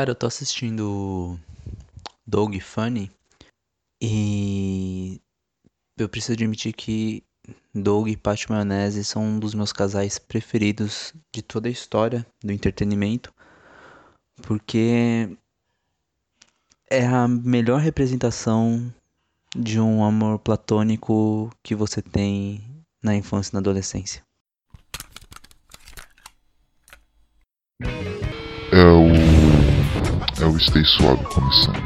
Cara, eu tô assistindo Dog Funny e eu preciso admitir que Doug e Paty Maionese são um dos meus casais preferidos de toda a história do entretenimento, porque é a melhor representação de um amor platônico que você tem na infância e na adolescência. Stay Suave começando.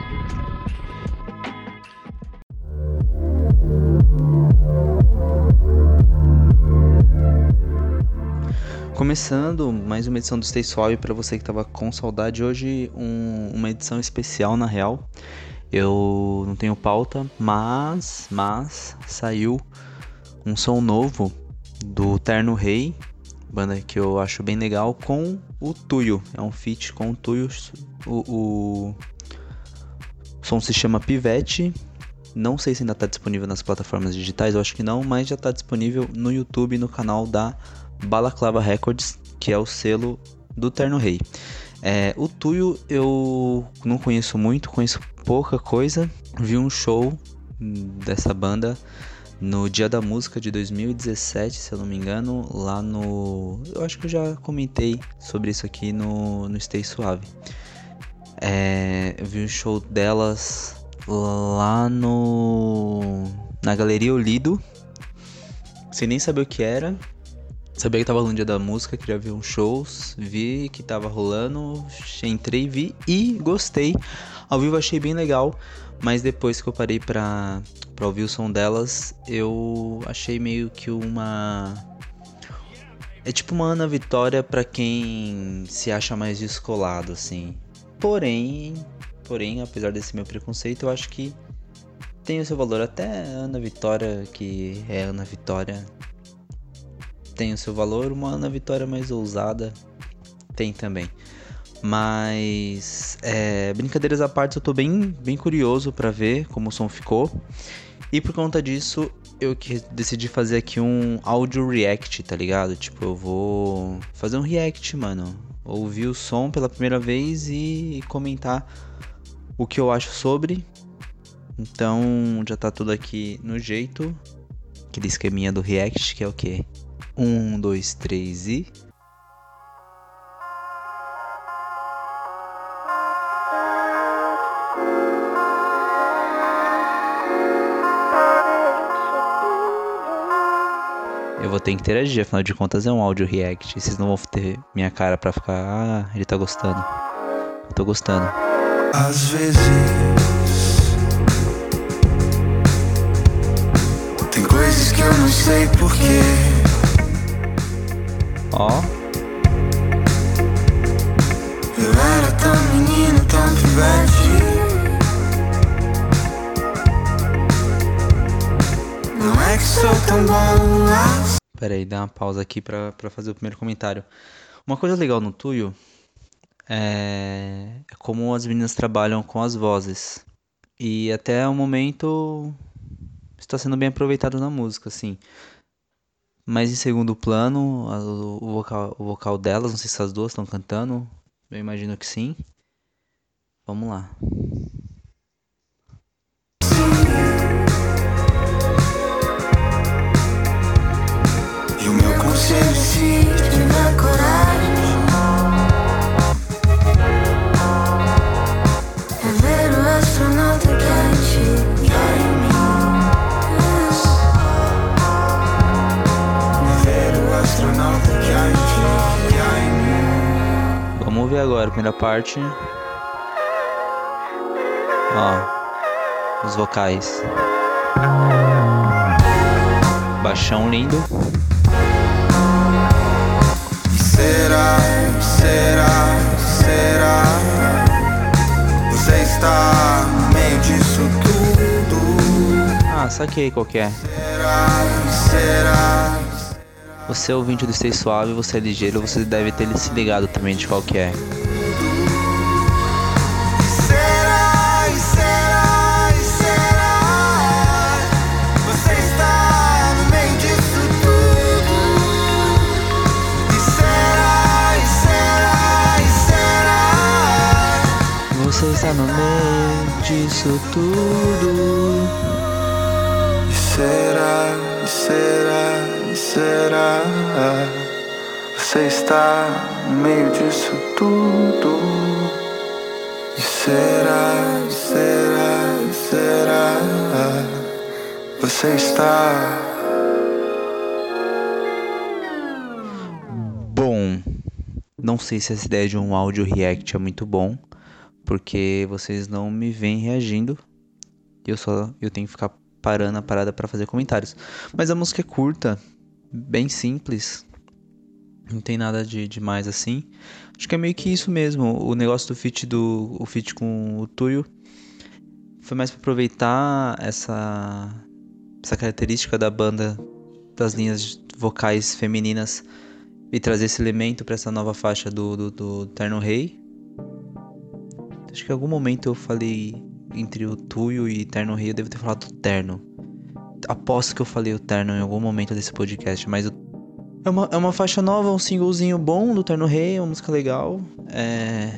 Começando mais uma edição do Stay Suave para você que estava com saudade. Hoje um, uma edição especial na real. Eu não tenho pauta, mas mas saiu um som novo do Terno Rei, banda que eu acho bem legal, com o Tuyo. É um feat com o Tuyo. O, o, o som se chama Pivete. Não sei se ainda está disponível nas plataformas digitais, eu acho que não, mas já está disponível no YouTube no canal da Balaclava Records, que é o selo do Terno Rei. É, o Tuyo eu não conheço muito, conheço pouca coisa. Vi um show dessa banda no Dia da Música de 2017, se eu não me engano, lá no. Eu acho que eu já comentei sobre isso aqui no, no Stay Suave. É, vi um show delas lá no. na Galeria Olido, sem nem saber o que era. Sabia que tava no dia da música, queria ver uns shows, vi que tava rolando, entrei, vi e gostei. Ao vivo achei bem legal, mas depois que eu parei pra, pra ouvir o som delas, eu achei meio que uma. É tipo uma Ana Vitória para quem se acha mais descolado, assim. Porém, porém, apesar desse meu preconceito, eu acho que tem o seu valor. Até Ana Vitória, que é Ana Vitória, tem o seu valor, uma Vitória mais ousada tem também. Mas, é, brincadeiras à parte, eu tô bem, bem curioso para ver como o som ficou. E por conta disso, eu decidi fazer aqui um áudio react, tá ligado? Tipo, eu vou fazer um react, mano. Ouvir o som pela primeira vez e comentar o que eu acho sobre. Então, já tá tudo aqui no jeito. Aquele esqueminha do react, que é o que? Um, dois, três e. Eu vou ter que interagir, afinal de contas é um áudio react. Vocês não vão ter minha cara pra ficar, ah, ele tá gostando. Eu tô gostando. Às vezes tem coisas que eu não sei porquê. Ó. Eu era tão menino, tão pivete. Não é que sou tão bom assim. Pera aí, dá uma pausa aqui pra, pra fazer o primeiro comentário. Uma coisa legal no Tuyo é, é como as meninas trabalham com as vozes. E até o momento está sendo bem aproveitado na música, assim. Mas em segundo plano, o vocal, o vocal delas, não sei se as duas estão cantando, eu imagino que sim. Vamos lá. Agora primeira parte. Ó, os vocais. Baixão lindo. Será, será, será Você está no meio disso tudo Ah, saquei qual que é. Será, será Você é ouvinte do Stay Suave, você é ligeiro, você deve ter se ligado também de qual que é. Será, será, será? Você está no meio disso tudo será, e será, e será Você está no meio disso tudo. E será, e será, e será? Você está. E e e. Bom, não sei se essa ideia de um áudio react é muito bom, porque vocês não me veem reagindo. Eu só eu tenho que ficar parando a parada para fazer comentários. Mas a música é curta, bem simples. Não tem nada de demais assim. Acho que é meio que isso mesmo. O negócio do feat do o feat com o Tuyo foi mais para aproveitar essa essa característica da banda das linhas vocais femininas e trazer esse elemento para essa nova faixa do, do, do Terno Rei. Acho que em algum momento eu falei entre o Tuyo e Terno Rei, eu devo ter falado Terno. Aposto que eu falei o Terno em algum momento desse podcast, mas é uma, é uma faixa nova, um singlezinho bom do Terno Rei, uma música legal. É...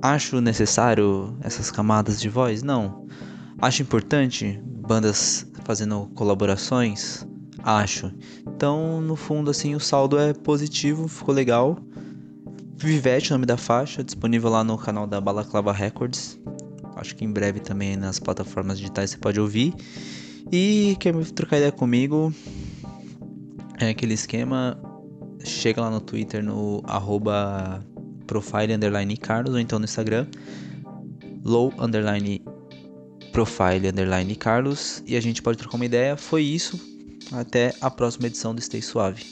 Acho necessário essas camadas de voz? Não. Acho importante bandas fazendo colaborações? Acho. Então, no fundo, assim, o saldo é positivo, ficou legal. Vivete, o nome da faixa, disponível lá no canal da Balaclava Records. Acho que em breve também nas plataformas digitais você pode ouvir. E quer trocar ideia comigo? É aquele esquema. Chega lá no Twitter no arroba profile underline Carlos ou então no Instagram low underline profile underline Carlos e a gente pode trocar uma ideia. Foi isso. Até a próxima edição do Stay Suave.